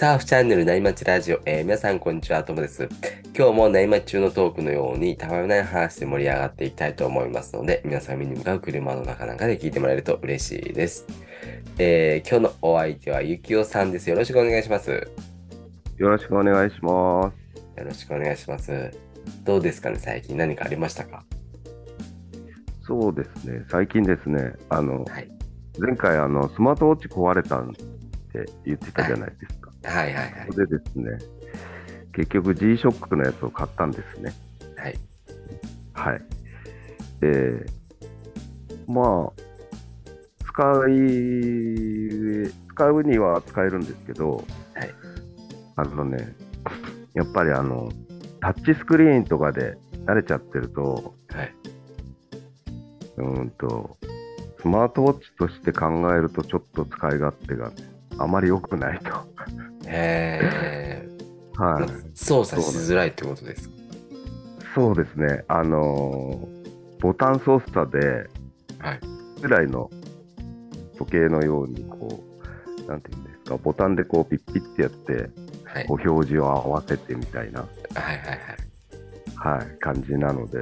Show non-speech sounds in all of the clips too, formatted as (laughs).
サーフチャンネル内町ラジオ、えー皆さんこんにちは、ともです。今日も内町中のトークのように、たわいない話で盛り上がっていきたいと思いますので、皆さん見に向かう車の中なんかで聞いてもらえると嬉しいです。えー今日のお相手はゆきおさんです。よろしくお願いします。よよろしくお願いします。ろしくお願いします。どうですかね、最近何かありましたか？そうですね、最近ですね、あの、はい。前回あの、スマートウォッチ壊れたんって言ってたじゃないですか。はいはいはい。それでですね、結局 G-SHOCK のやつを買ったんですね。はい。はい。で、まあ、使い、使うには使えるんですけど、はいあのね、やっぱりあの、タッチスクリーンとかで慣れちゃってると、はい。うーんと、スマートウォッチとして考えると、ちょっと使い勝手があまり良くないと。えー、はい。操作しづらいってことですか？そうですね。あのーボタン操作で、はい。従来の時計のように、こう、なんていうんですか、ボタンでこう、ピッピッてやって、はい。こう、表示を合わせてみたいな、はいはいはい。はい、感じなので、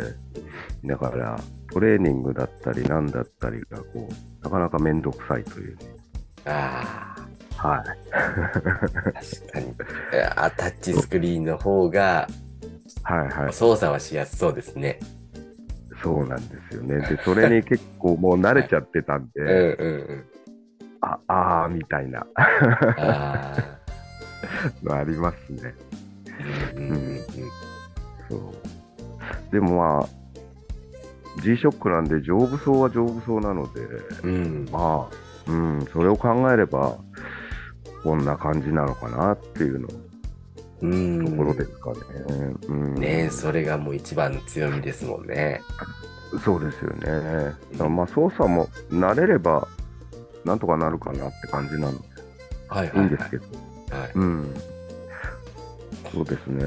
だから、トレーニングだったり、なんだったりが、こう、なかなかめんどくさいというね。あはい。あ、確かに。いやあタッチスクリーンの方がはいはい。操作はしやすそうですね。そうなんですよね。で、それに結構もう慣れちゃってたんで、うんうんうん。あ、あーみたいなああ。(laughs) のありますね。うんうんうんうん。そう。でもまあ、G-SHOCK なんで丈夫そうは丈夫そうなので、うん。まあ、うん、それを考えれば、こんな感じなのかなっていうのうん。ところですかね。うん、ねえ、それがもう一番の強みですもんね。そうですよね。まあ操作も慣れれば、なんとかなるかなって感じなので、はいはい、はい。いいんですけど。はい。うん。そうですね。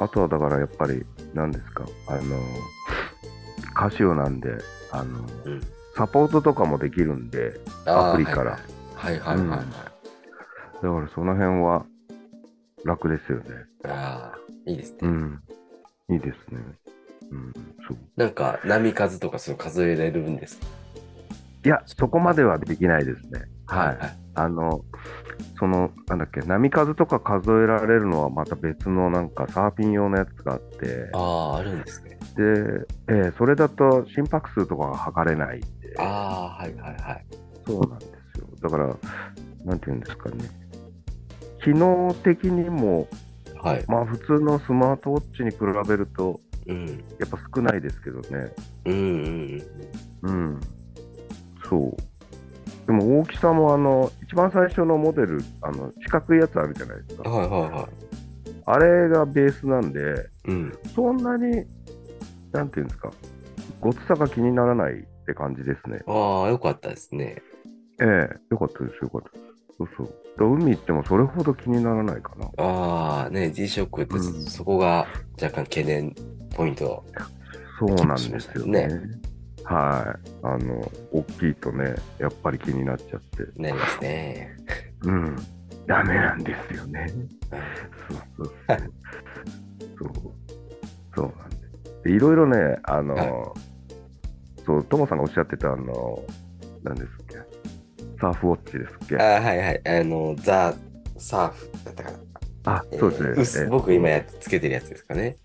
あとはだからやっぱり、何ですか、あの、カシオなんで、あの、うん。サポートとかもできるんで、アプリから。はいはいはいはい。はいだからその辺は楽ですよね。ああ、いいですね。うん。いいですね。うん、そう。なんか、波数とかそう数えれるんですか？いや、そこまではできないですね。はい。はい。あの、その、なんだっけ、波数とか数えられるのはまた別のなんかサーフィン用のやつがあって、ああ、あるんですね。で、えーそれだと心拍数とかが測れないんで、ああ、はいはいはい。そうなんですよ。だから、なんていうんですかね。機能的にも、はい。まあ普通のスマートウォッチに比べると、うん。やっぱ少ないですけどね。うんうんうん。そう。でも大きさもあの、一番最初のモデル、あの、四角いやつあるじゃないですうん。か。はいはいはい。あれがベースなんで、うん。そんなに、なんていうんですか、ごつさが気にならないって感じですね。ああ、よかったですね。ええよかったです、よかったです。そうそう。だから海行ってもそれほど気にならないかな。ああ、ね、G-SHOCK ってうんそこが若干懸念ポイント。そうなんですよね。ねはい。あの、大きいとね、やっぱり気になっちゃって。なりますね。うん。ダメなんですよね。そうそうそう。そう。そうなんです。でいろいろね、あの、はそう、トモさんがおっしゃってた、あの、何ですサーフウォッチですっけ？ああ、はいはい。あの、ザ・サーフだったかな。あ、そうですね。えー僕今やっつけてるやつですかね。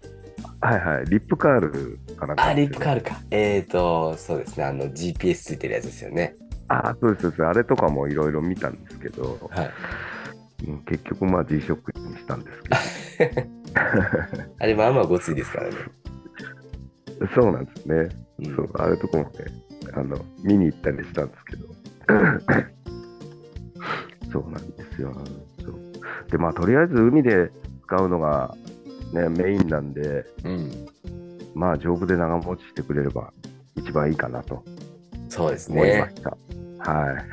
はいはい。リップカールかなあ、リップカール。ルか。えーと、そうですね。あの、GPS ついてるやつですよね。あ、そうですそうです。あれとかもいろいろ見たんですけど、はい。うん結局まあ G-SHOCK にしたんですけ (laughs) あれ、まあまあごついですからね。ど、そうなんですね。うんそう、あれとかもね、あの、見に行ったりしたんですけど。そうなんですよ。で、まあ、とりあえず海で使うのが、ね、メインなんで、うん。まあ、丈夫で長持ちしてくれれば一番いいかなとそうですね。思いました。はい。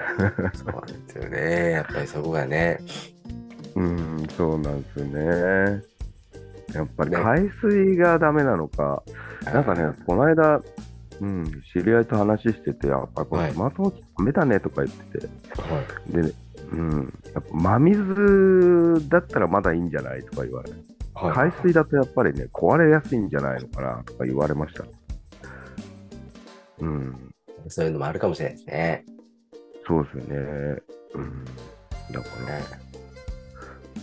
そうなんですよね。やっぱりそこがね。うん、そうなんですよね。やっぱりね海水がダメなのか、なんかね、この間、うん、知り合いと話してて、やっぱりこはいのスマートウォッチダメだねとか言ってて、はで、うん。やっぱ真水だったらまだいいんじゃないとか言われる。はい海水だとやっぱりね、壊れやすいんじゃないのかなとか言われました。うん。そういうのもあるかもしれないですね。そうですよね。うん。だから、ね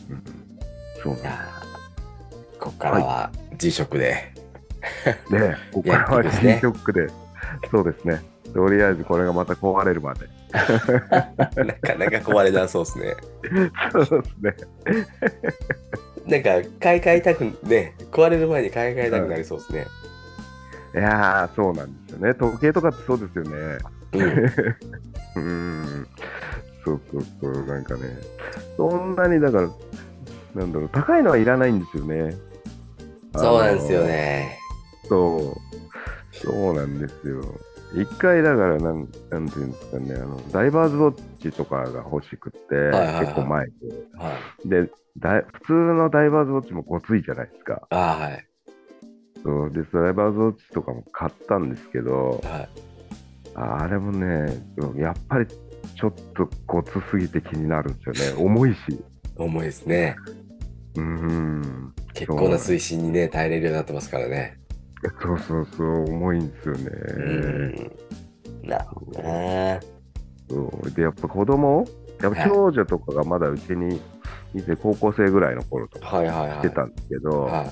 うん。そうなんここからは G 食で。(laughs) で、ここからはやっていくんですね G ショックで、そうですね。とりあえずこれがまた壊れるまで。(laughs) なかなか壊れなそうですね。そうですね。なんか買い替えたくね、壊れる前に買い替えたくなりそうですね。いやー、そうなんですよね。時計とかってそうですよね。うん。(laughs) うん。そうそうそう、なんかね。そんなに、だから、なんだろう、高いのはいらないんですよね。そうなんですよね。そう。そうなんですよ。一回だからなん、なんていうんですかね、あの、ダイバーズウォッチとかが欲しくて、はいはいはい結構前で。はい。でだい、普通のダイバーズウォッチもごついじゃないですか。あーはい。そうで、ダイバーズウォッチとかも買ったんですけど、はい。ああれもね、やっぱりちょっとごつすぎて気になるんですよね。重いし。重いですね。うーん。結構な水深にね、耐えれるようになってますからね。そうそうそう、重いんですよね。うん。なるほどな。そうで、やっぱ子供？やっぱ長女とかがまだうちにいて、高校生ぐらいの頃とかはいはいはい。してたんですけど、は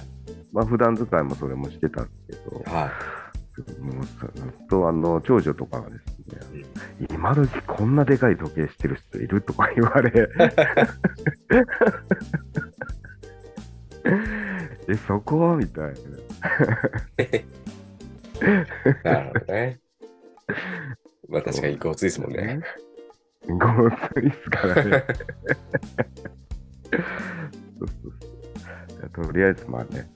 まあ普段使いもそれもしてたんですけどい。、はもうずっとあの長女とかがですね、今時こんなでかい時計してる人いるとか言われ、(laughs) え、そこ？みたいな。い。(laughs) なるほどね。まあ確かにごついですもんね。ごついっすからね。(laughs) そうそうそうとりあえずまあね、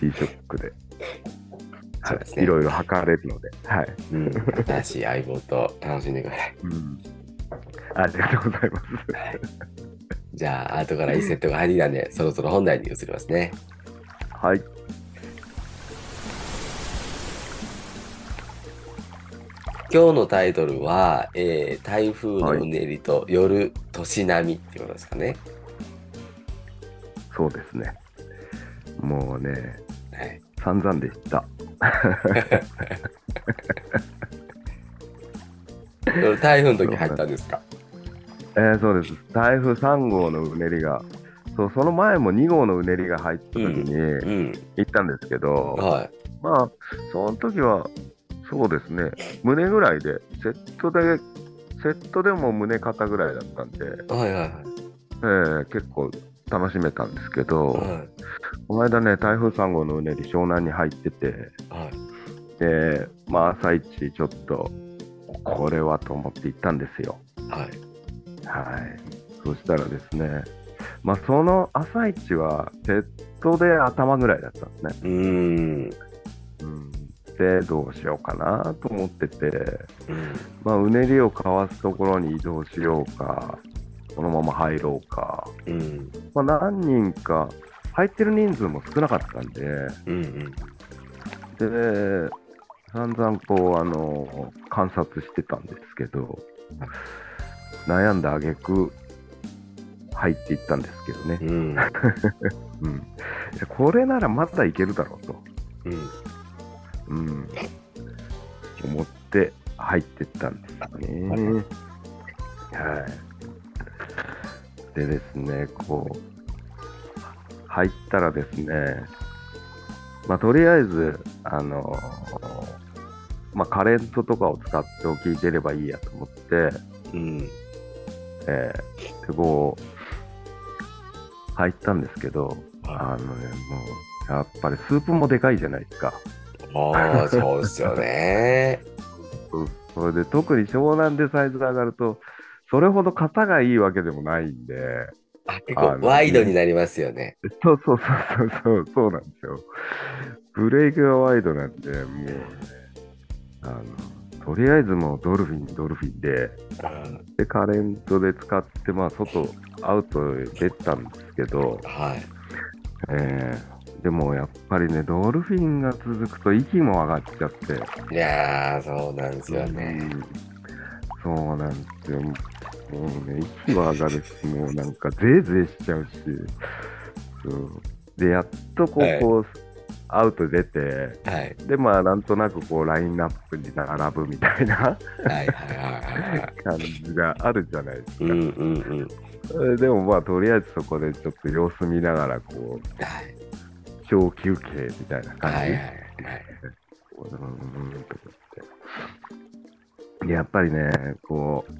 G ショックで、そうですねいろいろ測れるので、はい。うん。新しい相棒と楽しんでください。うん、ありがとうございます。じゃあ、後からいいセットが入りなんで、そろそろ本題に移りますね。はい。今日のタイトルは、えー台風のうねりと夜年波ってことですかね。そうですね。もうね、はい。散々でした。(laughs) 台風の時入ったんですか？えーそうです。台風3号のうねりが、そうその前も2号のうねりが入った時にうん。行ったんですけど、はい。まあ、その時は、そうですね、胸ぐらいで、セットで、セットでも胸肩ぐらいだったんで、はいはいえー結構楽しめたんですけど、はい。はい。この間ね、台風3号のうねり、湘南に入ってて、はい。で、まあ、朝一、ちょっと、これはと思って行ったんですよ。はい。はい。そしたらですね、まあ、その朝一は、セットで頭ぐらいだったんですね。うーん。うん、で、どうしようかなと思ってて、うん。まあ、うねりをかわすところに移動しようか、このまま入ろうか、うん。まあ、何人か、入ってる人数も少なかったんで、うん。で、散々こう、あの、観察してたんですけど、悩んだ挙句入っていったんですけどねう。ん。うん。(laughs) これならまだいけるだろうと、うん。うん、思って入ってったんですね。はい。でですね、こう、入ったらですね、まあ、とりあえず、あのまあ、カレントとかを使っておき出ればいいやと思って、うん。えーで、こう、入ったんですけど、はあのね、もう、やっぱりスープもでかいじゃないですか。ああ、そうですよね。(laughs) それで、特に湘南でサイズが上がると、それほど型がいいわけでもないんで、あ結構ワイドになりますよね。そうそうそうそうそう、そうなんですよ。ブレイクがワイドなんで、もうね、あの、とりあえずもうドルフィン、ドルフィンで、で、カレントで使って、まあ、外、アウトへ出たんですけど、はい。えーでもやっぱりね、ドルフィンが続くと息も上がっちゃって、いやー、そうなんですよね。うんそうなんですよ。もうね、息は上がるし、もうなんか、ぜいぜいしちゃうし、そうで、やっとこう、はいこうアウト出て、はい。で、まあ、なんとなくこう、ラインナップに並ぶみたいな。感じがあるじゃないですか。うんうんうん。えーでもまあ、とりあえずそこでちょっと様子見ながら、こう、はい。小休憩みたいな感じ？はいはいはい。うん。と思ってやっぱりね、こう、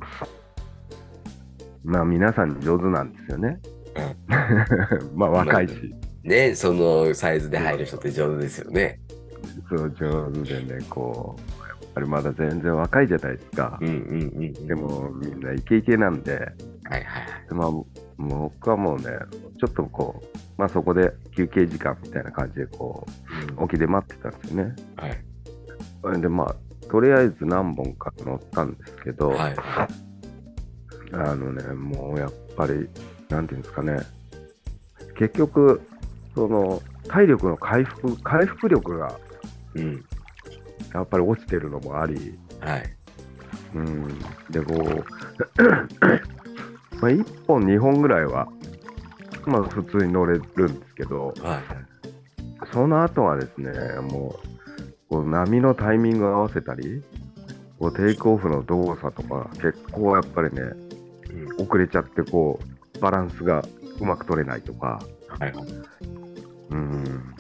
まあ皆さん。上手なん。ですよね。まあ若いし、ね、そのサイズで入る人って上手ですよね。そう上手でね、こう、やっぱりまだ全然若いじゃないですかうん。うん。うん。でもみん。なイケイケなん。で、はいはいはい。でまあ僕はもうね、ちょっとこう、まあそこで休憩時間みたいな感じでこう、沖で待ってたんですよね。はい。でまあ、とりあえず何本か乗ったんですけど、はい。あのね、もうやっぱり、なんていうんですかね、結局、その体力の回復、回復力がうん。やっぱり落ちてるのもあり、はい。うん、で、こう、まあ、1本、2本ぐらいは、まあ普通に乗れるんですけど、はい。その後はですね、もう、こう波のタイミングを合わせたり、こうテイクオフの動作とか、結構やっぱりね、うん。遅れちゃって、こう、バランスがうまく取れないとか、はい。うん。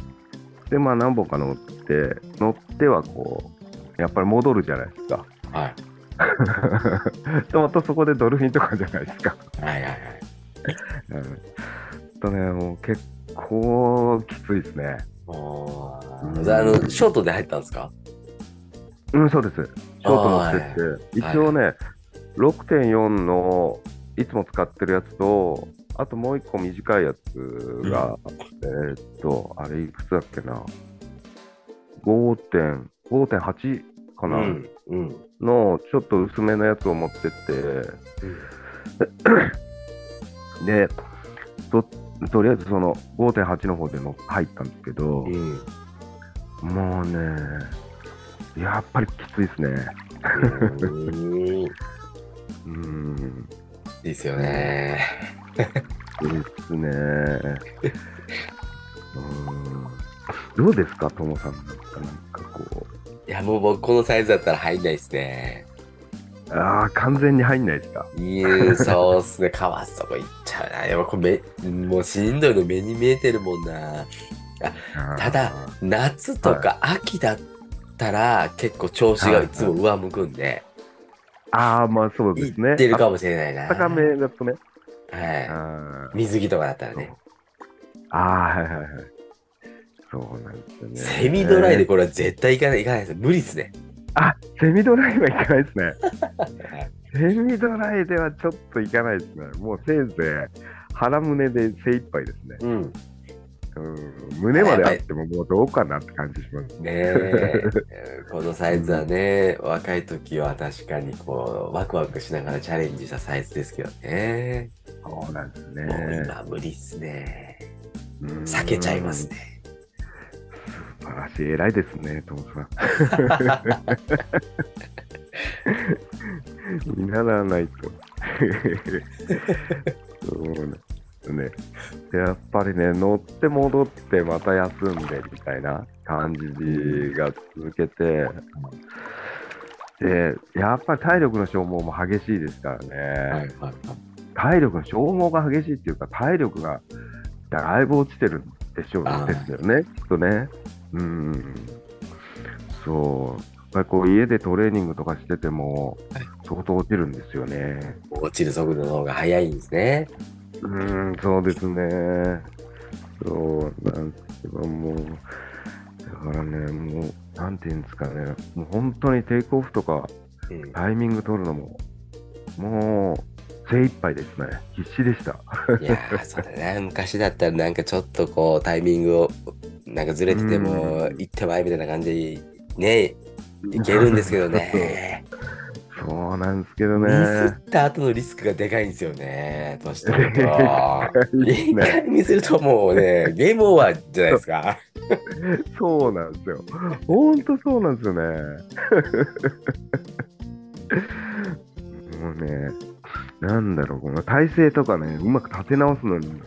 で、まあ何本か乗って、乗ってはこう、やっぱり戻るじゃないですか。はい。(laughs) で、またそこでドルフィンとかじゃないですか。はいはいはい。うん。とね、もう結構きついですね。あ、あの、ショートで入ったんですか？うん、そうです。ショート乗ってって、はい一応ね、6.4のいつも使ってるやつと、あともう一個短いやつが、えーっと、あれいくつだっけな、5.8 5.8かな、うん。うん。のちょっと薄めのやつを持ってって、でと、とりあえずその5.8の方での入ったんですけど、うん。もうね、やっぱりきついですね。うん。いうん、いですよね。ですね。うんどうですか、ともさんなんか、や、もう僕、このサイズだったら入んないですね。う、ああ、完全に入んないですか？いや、そうっすね。川底行っちゃうな。やっぱこれめ、もうしんどいの目に見えてるもんな。ただ夏とか秋だったら、結構調子がいつも上向くんで、ああ、まあそうですね。行ってるかもしれないな。高めだとね。はあい。水着とかだったらね。あー、はいはいはい。そうなんですよね。セミドライでこれは絶対行かない、行かないです。無理っすね。あ、セミドライはいかないですね。は (laughs) いセミドライではちょっといかないですね。もうせいぜい腹胸で精一杯ですね。うん。うん、胸まであってももうどうかなって感じします。ねえ。(laughs) このサイズはね、若い時は確かにこう、ワクワクしながらチャレンジしたサイズですけどね。そうなんですもうね。今無理っすね。うん避けちゃいます。ね。素晴らしい。偉いですね、トモさん。見習わないと。そうね。でやっぱりね、乗って戻ってまた休んでみたいな感じが続けて、で、やっぱり体力の消耗も激しいですからね。はいはいはい。体力の消耗が激しいっていうか、体力がだいぶ落ちてるんでしょうですよね、きっとね。うん。そう。やっぱりこう家でトレーニングとかしててもはい、相当落ちるんですよね。落ちる速度の方が速いんですね。うん、そうですね。そうなんですけども、だからね、もう、なんていうんですかね、もう本当にテイクオフとかうんタイミング取るのも、もう精一杯ですね。必死でした。いやー、そうだね。昔だったらなんかちょっとこうタイミングをなんかずれててもうん行ってまいみたいな感じでね、いけるんですけどね。(laughs) そうなんですけどミねス。った後のリスクがでかいんですよね。年取ると。(laughs) 一ね回ミスるともうね、ゲームオーバーじゃないですか。(laughs) そうなんですよ。本当そうなんですよね。もうね、なんだろう、この体勢とかね、うまく立て直すのに、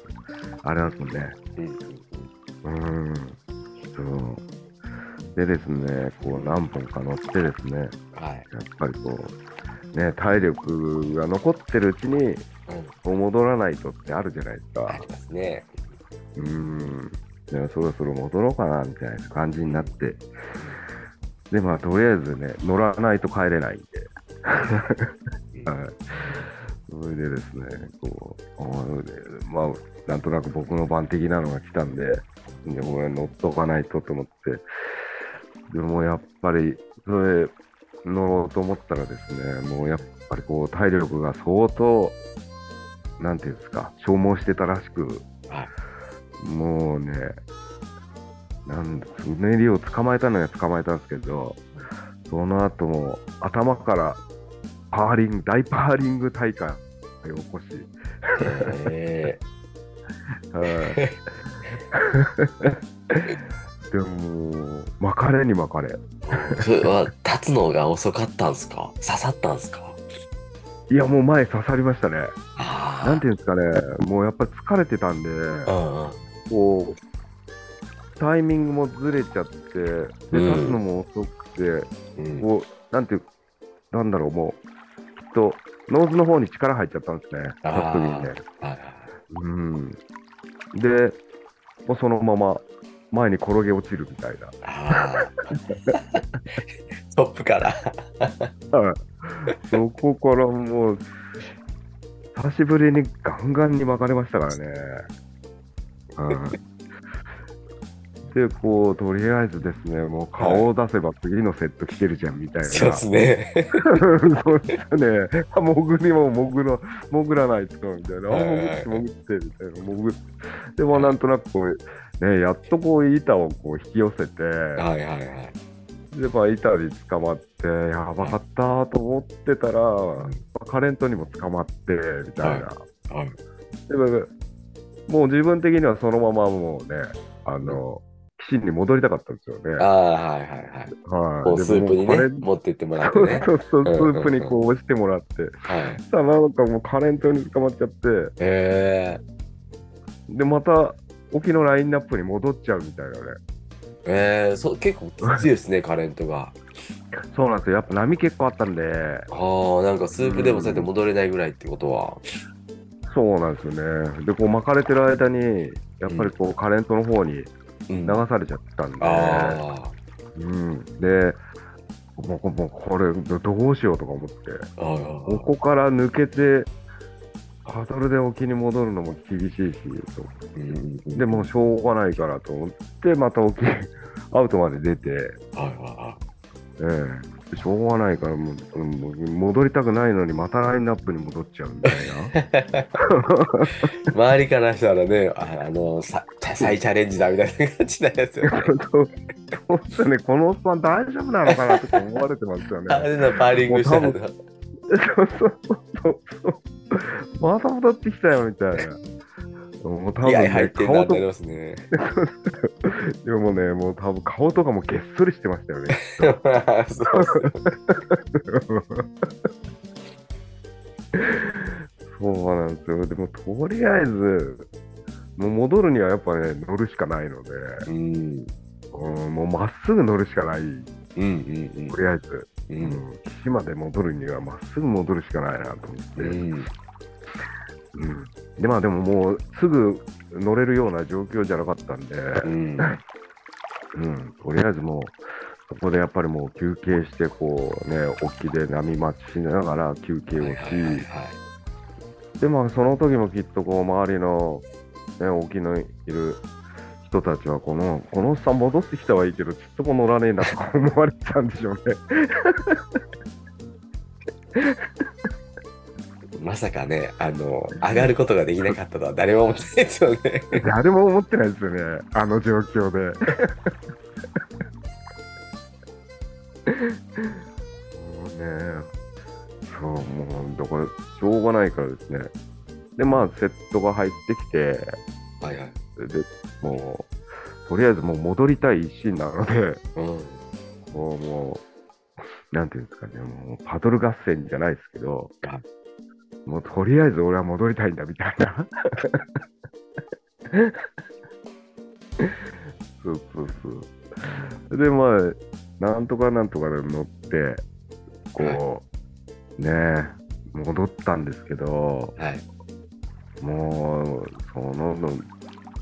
あれなんですもんね。うん。そう。でですね、こう何本か乗ってですね、はい。やっぱりこう、ね、体力が残ってるうちに、うん。こう戻らないとってあるじゃないですかあり。ますね。うん。でそろそろ戻ろうかな、みたいな感じになって。で、まあ、とりあえずね、乗らないと帰れないんで。(laughs) はい。それでですね、こう、まあ、なんとなく僕の番的なのが来たんで、でこれ乗っとかないとと思って、でもやっぱり、それ乗ろうと思ったらですね、もうやっぱりこう、体力が相当、なんていうんですか、消耗してたらしく、はい。もうね、なんだ、うねりを捕まえたのは捕まえたんですけど、その後も頭からパーリング、大パーリング大会を起こし、えはい。でも、巻かれに巻かれ。ー、それは立つのが遅かったんですか？刺さったんですか？いや、もう前刺さりましたね。あなんていうんですかね、もうやっぱり疲れてたんで、うんうん。こう、タイミングもずれちゃって、で、うん。立つのも遅くて、うん。こう、なんていう、なんだろう、もう、と、ノーズの方に力入っちゃったんですね、あー立つ時にね。うん。で、もうそのまま前に転げ落ちるみたいな。(laughs) トップから。はいそこからもう、久しぶりにガンガンに巻かれましたからね。はいで、こう、とりあえずですね、もう顔を出せば次のセット来てるじゃんみたいな。そうですね。そうですね。あ潜りも潜ら、潜らないとみたいな。あはいはい潜って潜ってみたいな。潜って。でもなんとなくこう、ね、やっとこう板をこう引き寄せて、はいはいはい。で、まあ板に捕まって、やばかったと思ってたら、まあカレントにも捕まって、みたいな。はいでももう自分的にはそのままもうね、あの、岸に戻りたかったんですよね。ああ、はいはいはい。はい。こうスープにね持ってってもらって (laughs) そうね。そうそう、スうんうんうんープにこう押してもらって。はい。そしたらなんかもうカレントに捕まっちゃって、えで、また沖のラインナップに戻っちゃうみたいなね。ー、えー、そう結構きついですね、カレントが。(laughs) そうなんですよ。やっぱ波結構あったんで、ああ、なんかスープでもそうやって戻れないぐらいってことは。そうなんですよね。で、こう巻かれてる間に、やっぱりこうカレントの方にうん、流されちゃったんで、あうん。で、もうもうこれどどうしようとか思って、ここから抜けて、パドルで沖に戻るのも厳しいし、と。うんうんでもうしょうがないからと思って、また沖、アウトまで出て、はいはええしょうがないからもう、戻りたくないのにまたラインナップに戻っちゃうみたいな。(laughs) 周りからしたらね、ああの、さ再チャレンジだみたいな感じなんですよね。そうそうっすね、このおっさん大丈夫なのかなとか思われてますよね。あれのパーリングしたら (laughs) そうそうそうそう。また戻ってきたよみたいな。もう多分、ね、入って顔となりますね。(laughs) でもね、もう多分顔とかもげっそりしてましたよね。(laughs) そうなんですよ。でもとりあえず、もう戻るにはやっぱね、乗るしかないので、うん。うん、もうまっすぐ乗るしかない、うんうんとりあえず。う。うんん、岸まで戻るにはまっすぐ戻るしかないなと思って、うん。うん。でまあでももうすぐ乗れるような状況じゃなかったんで、うん。(laughs) うん、とりあえずもうそこでやっぱりもう休憩してこうね沖で波待ちしながら休憩をし、はいはいはいはい。でまあその時もきっとこう周りの、ね、沖のいる人たちはこのこのおっさん戻ってきたはいいけどちっとも乗らねえなとか思われてたんでしょうね。まさかね、あの、上がることができなかったとは誰も思ってないですよね。誰も思ってないですよね、あの状況で。もうね、そう、もう、だから、しょうがないからですね。で、まあ、セットが入ってきて、はいはい。で、もう、とりあえずもう戻りたい一心なので、うん。こう、もう、なんていうんですかね、もう、パドル合戦じゃないですけどはい、もうとりあえず俺は戻りたいんだみたいな。(laughs) そうそうそう。で、まあ、なんとかなんとかで乗って、こう、ねえ、戻ったんですけど、はい。もう、そのの、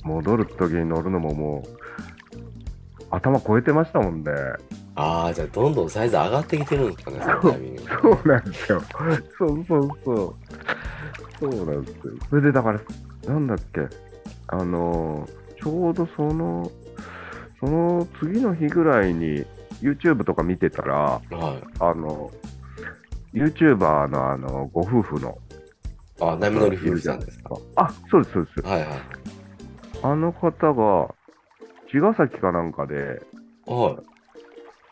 戻る時に乗るのももう、頭超えてましたもんね。ああ、じゃあどんどんサイズ上がってきてるんですかね、そのタイミングで。そうなんですよ。そうそうそう。そうなんですよ。それでだから、なんだっけ、あの、ちょうどその、その次の日ぐらいに YouTube とか見てたら、はい。あの、YouTuber のあの、ご夫婦の、あ、波乗り夫婦さんですか？あ、そうです、そうです。はいはい。あの方が、茅ヶ崎かなんかで、はい。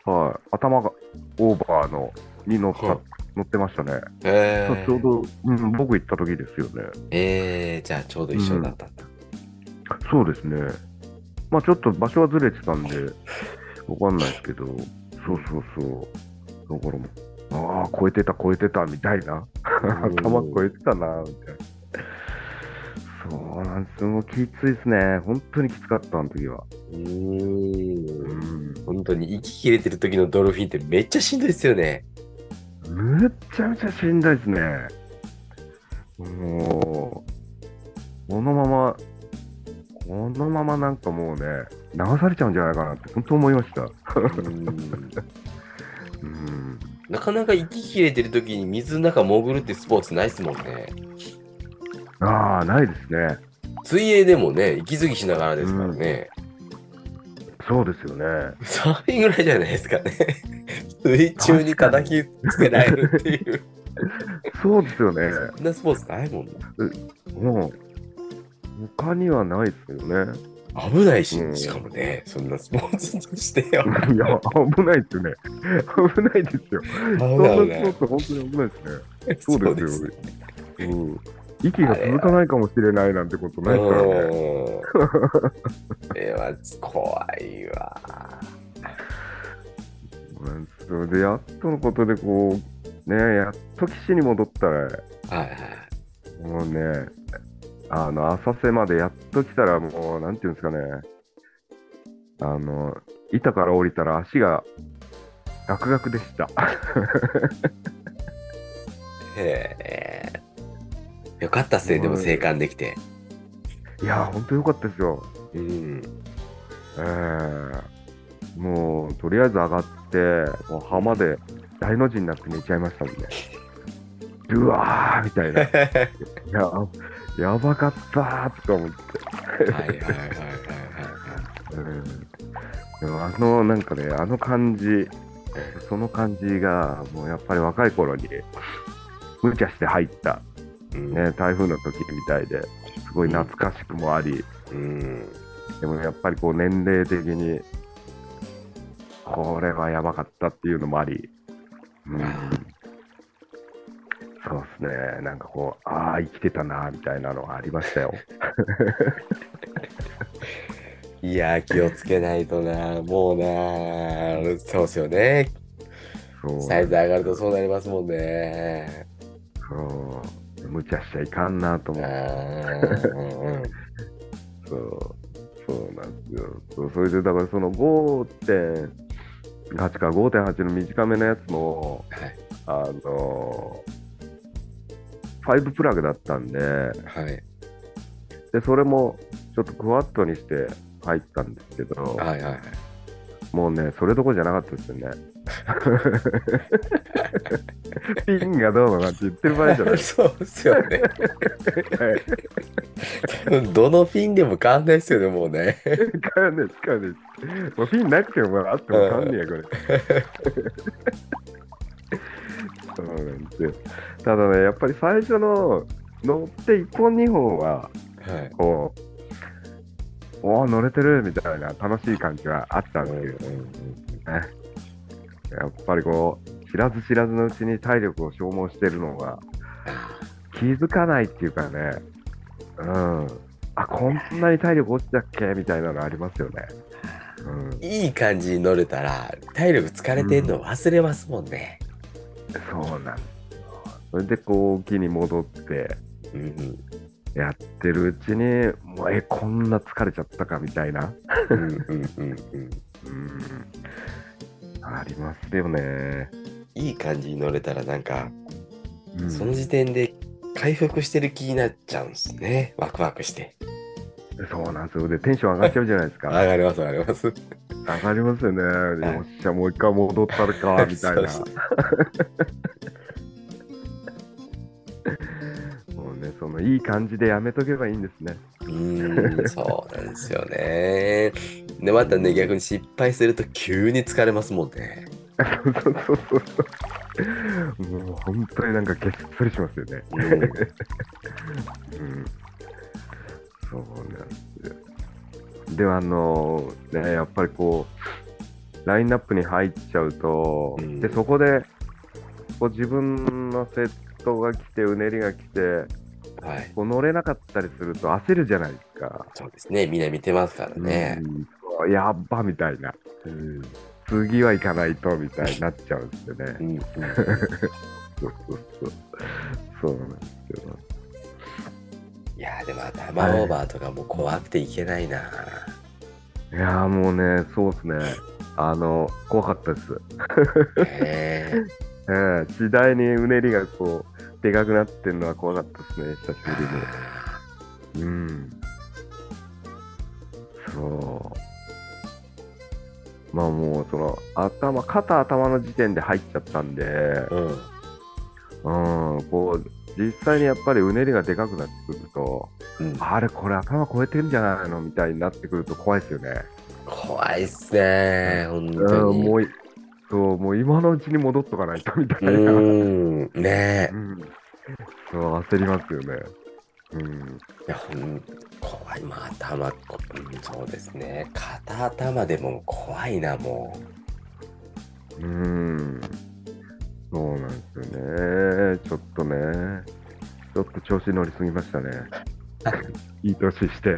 はい、頭がオーバーのに乗った、はい乗ってましたね。えー、ちょうど、うん、僕行った時ですよね。えー、じゃあちょうど一緒だったんだ。そうですね。まあちょっと場所はずれてたんで、(laughs) わかんないですけど、そうそうそう。だからもう、ああ、超えてた、超えてた、みたいな。頭超えてたな、みたいな。そうなんですよ。もうきついですね。本当にきつかった、あの時は。うんん。本当に息切れてる時のドルフィンってめっちゃしんどいですよね。むっちゃめちゃしんどいですね。もう、このまま、このままなんかもうね、流されちゃうんじゃないかなって、本当思いました。うん (laughs) うん。なかなか息切れてる時に水の中潜るってスポーツないですもんね。ああ、ないですね。水泳でもね、息継ぎしながらですからね。そうですよね。サーフィンぐらいじゃないですかね。水中に敵つけられるっていう。そうですよね。そんなスポーツないもんな。もう、他にはないですよね。危ないしう、んしかもね、そんなスポーツとしてよ。いや、危ないですよね。危ないですよ。危そんなスポーツ、本当に危ないですね。そうですようん。息が続かないかもしれないなんてことないからね。は怖いわ。うんそれで、やっとのことで、こう、ね、やっと岸に戻ったら、はいはい。もうね、あの、浅瀬までやっと来たら、もう、なんていうんですかね、あの、板から降りたら足がガクガクでした。へえ。よかったっすね、でも生還できて。いやー、ほんとよかったですよ。うん。えーもう、とりあえず上がって、もう浜で大の字になって寝ちゃいましたもんね。(laughs) うわーみたいな。いや、やばかったーとか思って。はいはいはいはいはいうんでもあの、なんかね、あの感じ、その感じが、もうやっぱり若い頃に、無茶して入った、ね、台風の時みたいで、すごい懐かしくもあり、うん。でもやっぱりこう年齢的に、これはやばかったっていうのもあり、うん、そうですね、なんかこう、ああ、生きてたな、みたいなのがありましたよ。(laughs) いやー、気をつけないとな、もうな、そうっすよね。サイズ上がるとそうなりますもんね。そう無茶しちゃいかんなと思あって。ーうんうん (laughs) そう、そうなんですよ。そうそれで、だからその5.8か5.8の短めのやつも、はい。あの5プラグだったんで、はい。で、それもちょっとクワッドにして入ったんですけど、はいはいはい。もうね、それどころじゃなかったですよね。(laughs) ピンがどうのなんて言ってる場合じゃない (laughs) そうっすよね。どのフィンでも変わんないっすよね、もうね。(laughs) 使わない使わない。もうピンなくてもあっても変わんねえや、これ。そうなんですよ。ただね、やっぱり最初の乗って1本2本は、はい。こう、おお、乗れてるみたいな楽しい感じはあったんですけど、やっぱりこう、知らず知らずのうちに体力を消耗してるのが気づかないっていうかね、うん。あ、こんなに体力落ちたっけみたいなのありますよね。うん。いい感じに乗れたら、体力疲れてんの忘れますもんね。そうなん。それでこう沖に戻ってうんうんやってるうちにもうえこんな疲れちゃったかみたいな、うんうんうんうん (laughs) うん、ありますよね、いい感じに乗れたらなんか、うんその時点で回復してる気になっちゃうんですね。ワクワクして。そうなんですよでテンション上がっちゃうじゃないですか (laughs) 上がります上がります。上がりますよね、いよっしゃもう一回戻ったるか (laughs) みたいなそう (laughs) もうねそのいい感じでやめとけばいいんですねうーん、そうなんですよね。で、またね、逆に失敗すると急に疲れますもんね。そうそうそうそう。もう本当になんかげっそりしますよね。うんうん。そうなんですよ。では、あのね、やっぱりこう、ラインナップに入っちゃうと、うんで、そこで、こう自分のセットが来て、うねりが来て、はい。こう乗れなかったりすると焦るじゃないですか。そうですね。みんな見てますからね。うんやっばみたいな。うん。次は行かないとみたいになっちゃうんですよね。うん。(laughs) そうそうそう。そうなんですよ。いやーでも頭オーバーとかもう怖くていけないな。いやーもうね、そうですね。あの、怖かったです。へ (laughs) え。ええ次第にうねりがこう、でかくなってるのは怖かったですね、久しぶりに。うん。そう。まあもう、その、頭、肩頭の時点で入っちゃったんで、うん。うん、こう、実際にやっぱりうねりがでかくなってくると、うん、あれ、これ頭超えてるんじゃないのみたいになってくると怖いですよね。怖いっすね。本う当に。んもうい、そう、もう今のうちに戻っとかないとみたういな。ん。ねうん。そう、焦りますよね。うん。え。いや、ほん怖い。まあ、頭、こうん、そうですね。肩頭でも怖いな、もうん。そうなんですよね。ちょっとね。ちょっと調子乗りすぎましたね。(laughs) いい年して。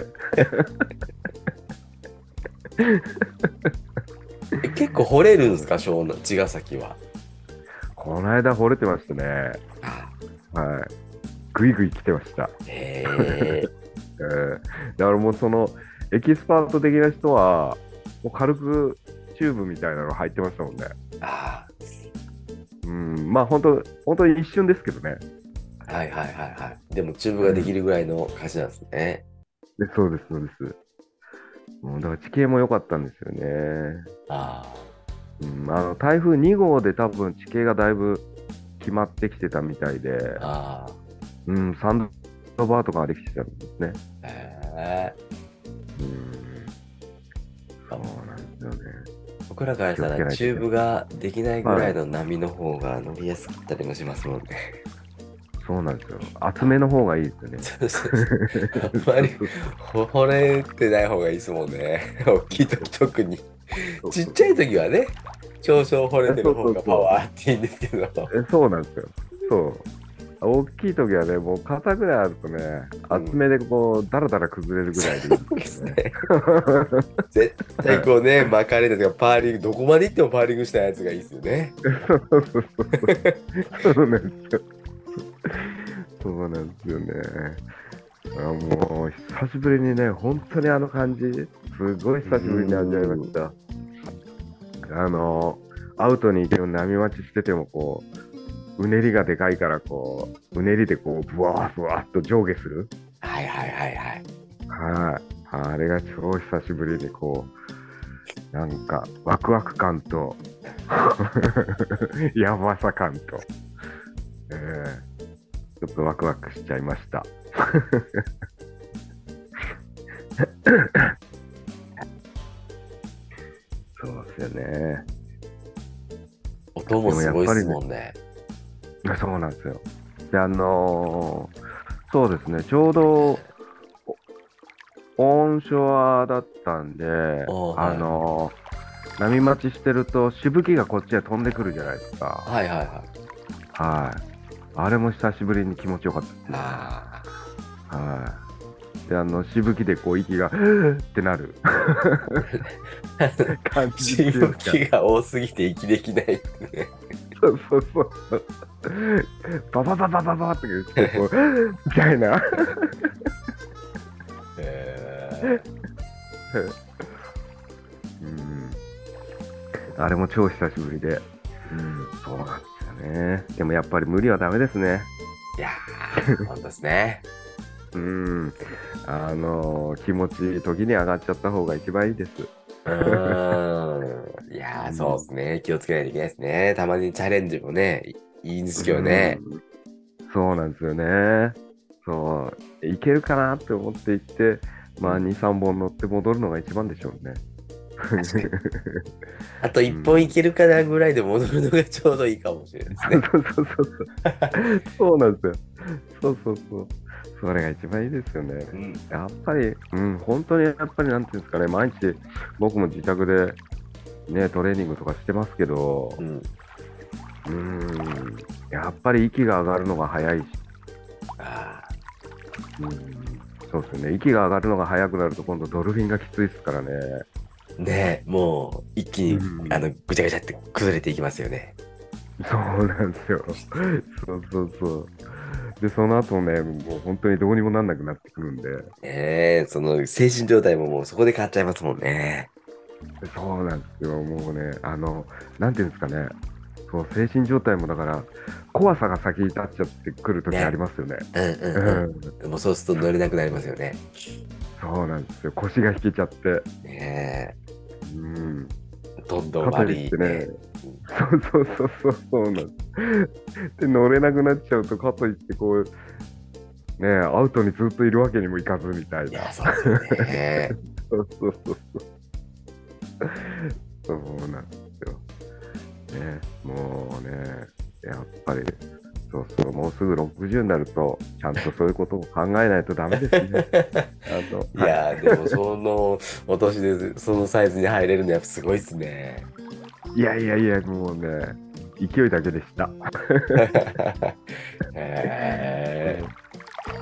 結構掘れるんですか、湘南、茅ヶ崎は？この間掘れてましたね。あはい。ぐいぐい来てました。へえ。えん、だからもうそのエキスパート的な人はもう軽くチューブみたいなの入ってましたもんね。あうん、まあ本当本当に一瞬ですけどね。はいはいはいはい。でもチューブができるぐらいの歌詞なんですね。うん、でそうですそうです。もうだから地形も良かったんですよね。あうん、あの台風2号で多分地形がだいぶ決まってきてたみたいで、あうん、砂のバーとかができてたんですね。へえー。うん。そうなんですよね。僕らからしたらチューブができないぐらいの波の方が乗りやすかったりもしますもんね。そうなんですよ。厚めの方がいいですね。そそそあんまり掘れてない方がいいですもんね。大きい時特に。ちっちゃい時はね、少々掘れてる方がパワーっていいんですけど。そうなんですよ。そう。大きい時はね、もう肩ぐらいあるとね、厚めでこう、だらだら崩れるぐらいでいいんですよね。絶対こうね、巻かれたとか、パーリング、どこまで行ってもパーリングしたやつがいいですよね。そうそうそうそう。そうなんですよ。そうなんですよね。あもう、久しぶりにね、本当にあの感じ、すごい久しぶりに味わいました。あの、アウトに行ける波待ちしてても、こう、うねりがでかいから、こう、うねりでこう、ブワーブワーっと上下する。はいはいはいはい。はい。あれが超久しぶりにこう、なんか、ワクワク感と、(laughs) やばさ感と、えーちょっとワクワクしちゃいました。(laughs) そうですよね。音もすごいですもんね。そうなんですよ。で、あのーそうですね、ちょうど、おオンショアだったんで、あのー波待ちしてると、しぶきがこっちへ飛んでくるじゃないですか。はいはいはい。はい。あれも久しぶりに気持ちよかったですね。あはい。で、あの、しぶきでこう、息が、ってなる (laughs) (laughs) 感あ。じしぶきが多すぎて息できないね。そうそうそうそう。ババババババって言って、こう、みたいな。えうん。あれも超久しぶりで。うん、そうなんですよね。でもやっぱり無理はダメですね。いやー、本当ですね。うん。あの気持ち、時に上がっちゃった方が一番いいです。うーん。いやー、そうですね。気をつけないといけないですね。たまにチャレンジもね、いいいんですけどね。うんそうなんですよね。そう。いけるかなって思っていって、まあ、2、3本乗って戻るのが一番でしょうね。(laughs) あと一本いけるかなぐらいで戻るのがちょうどいいかもしれないですね。そうそうそうそう。そうなんですよ。そうそうそう。それが一番いいですよね。うん。やっぱり、うん、本当にやっぱりなんていうんですかね、毎日僕も自宅でね、トレーニングとかしてますけどう、ん。うん、やっぱり息が上がるのが早いし、あうん、そうですよね、息が上がるのが早くなると今度ドルフィンがきついですからね。ーねえ、もう一気に、うんあのぐちゃぐちゃって崩れていきますよね。そうなんですよ。そうそうそう。で、その後ね、もう本当にどうにもなんなくなってくるんで、ねえ、その精神状態ももうそこで変わっちゃいますもんね。そうなんですよ、もうね、あの、なんていうんですかね、そう精神状態もだから、怖さが先に立っちゃってくるときね。ありますよね。うんううんん、うん。もうそうすると乗れなくなりますよね。そうなんですよ、腰が引けちゃって、ねうん、え、どんどんかと悪いいってねね。、そうそうそうそう、そうなんで乗れなくなっちゃうと、かといって、こう、ね、アウトにずっといるわけにもいかずみたいな。(laughs) そうそうそうそう。そうなんですよ。ね、もうね、やっぱり、そうそう、もうすぐ60になると、ちゃんとそういうことを考えないとダメですね。(laughs) いやー、でもそのお年でそのサイズに入れるのやっぱすごいっすね。いやいやいや、もうね、勢いだけでした。(laughs) へ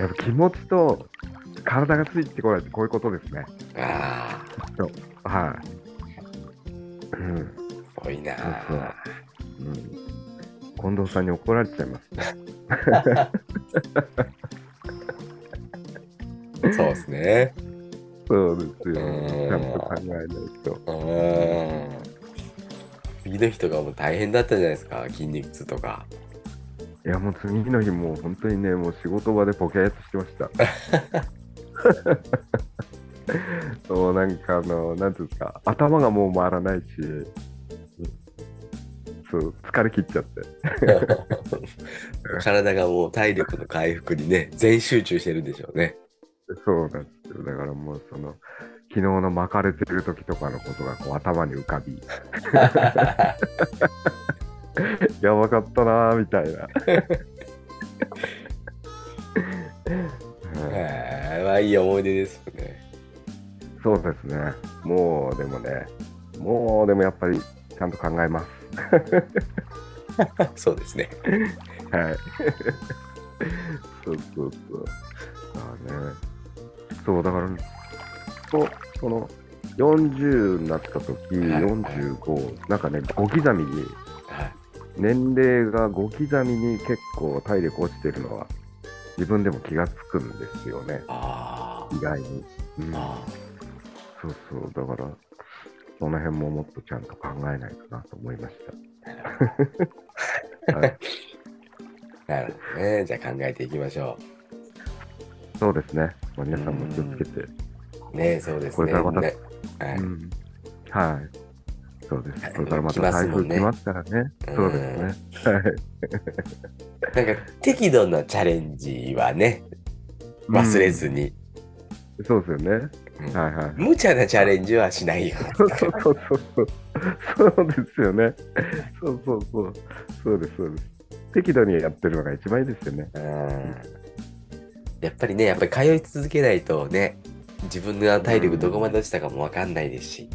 やっぱ気持ちと体がついてこないってこういうことですね。ーああ、はい。うん。すごいなそうそうー。うん、近藤さんに怒られちゃいます。(laughs) そうですね。そうですよ。うんちゃんと考えないと。うん。次の日とかも大変だったじゃないですか、筋肉痛とか。いや、もう次の日、もう本当にね、もう仕事場でポケーっとしてました。(laughs) そう、なんかあの、なんていうんですか、頭がもう回らないし、そう、疲れ切っちゃって。(laughs) 体がもう体力の回復にね、全集中してるんでしょうね。そうなんですよ。だからもうその、昨日の巻かれてる時とかのことがこう頭に浮かび、(laughs) やばかったなーみたいな。(laughs) はいまあいい思い出ですよね。そうですね。もうでもね、もうでもやっぱりちゃんと考えます。(laughs) そうですね。はい。そうそうそう。まあね。そう、だから、と、その、40になった時、はい45、なんかね、5刻みに、はい年齢が5刻みに結構体力落ちてるのは、自分でも気がつくんですよね、あ意外に。うんそうそう、だから、その辺ももっとちゃんと考えないとなと思いました。(laughs) はい、ー、なるほどね。じゃあ考えていきましょそうですね。まあ、皆さんも気をつけて。う。ねそうですね。これからまたねはいうんはい。そうです。はいこれからまた台風来ますからね。うんそうですね。はい。(laughs) なんか適度なチャレンジはね、忘れずに。うん。そうですよね。うんはいはい。無茶なチャレンジはしないよ。そうそうそうそう。そうですよね。そうそうそう。そうです、そうです。適度にやってるのが一番いいですよね。うんやっぱりね、やっぱり通い続けないとね、自分の体力どこまで落ちたかもわかんないですし。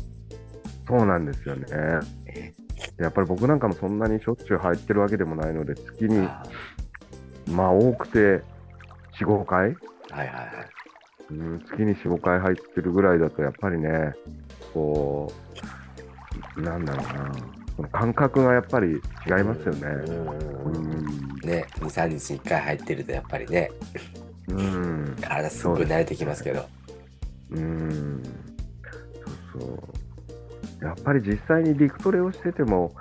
そうなんですよね。ねやっぱり僕なんかもそんなにしょっちゅう入ってるわけでもないので、月に、あまあ多くて4、5回、ーはいはいはい。うん、月に4、5回入ってるぐらいだと、やっぱりね、こう、なんだろうな、その感覚がやっぱり違いますよね。ううんん。ね、2、3日に1回入ってるとやっぱりね、うん。体すごく慣れてきますけど。うん。そうそう。やっぱり実際に陸トレをしてても、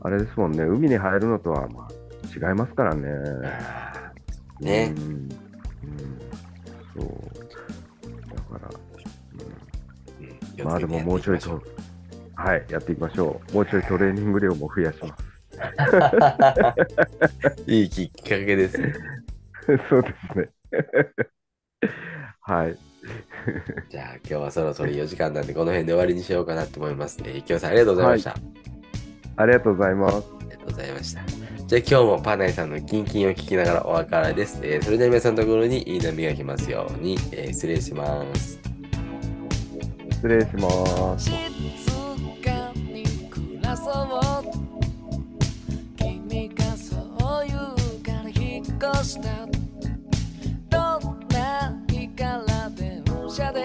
あれですもんね、海に入るのとはまあ違いますからね。ねうん。うん、そう。だから、うんまあでももうちょいと、はい、やっていきましょう。もうちょいトレーニング量も増やします。(laughs) いいきっかけですね。(laughs) そうですね。(laughs) はい。じゃあ今日はそろそろ4時間なんでこの辺で終わりにしようかなと思います。えー、きょうさんありがとうございました。ありがとうございます。ありがとうございました。じゃあ今日もパナイさんのキンキンを聞きながらお別れです。えー、それでは皆さんのところにいい波が来ますように、えー、失礼します。失礼します。どんな日から電車で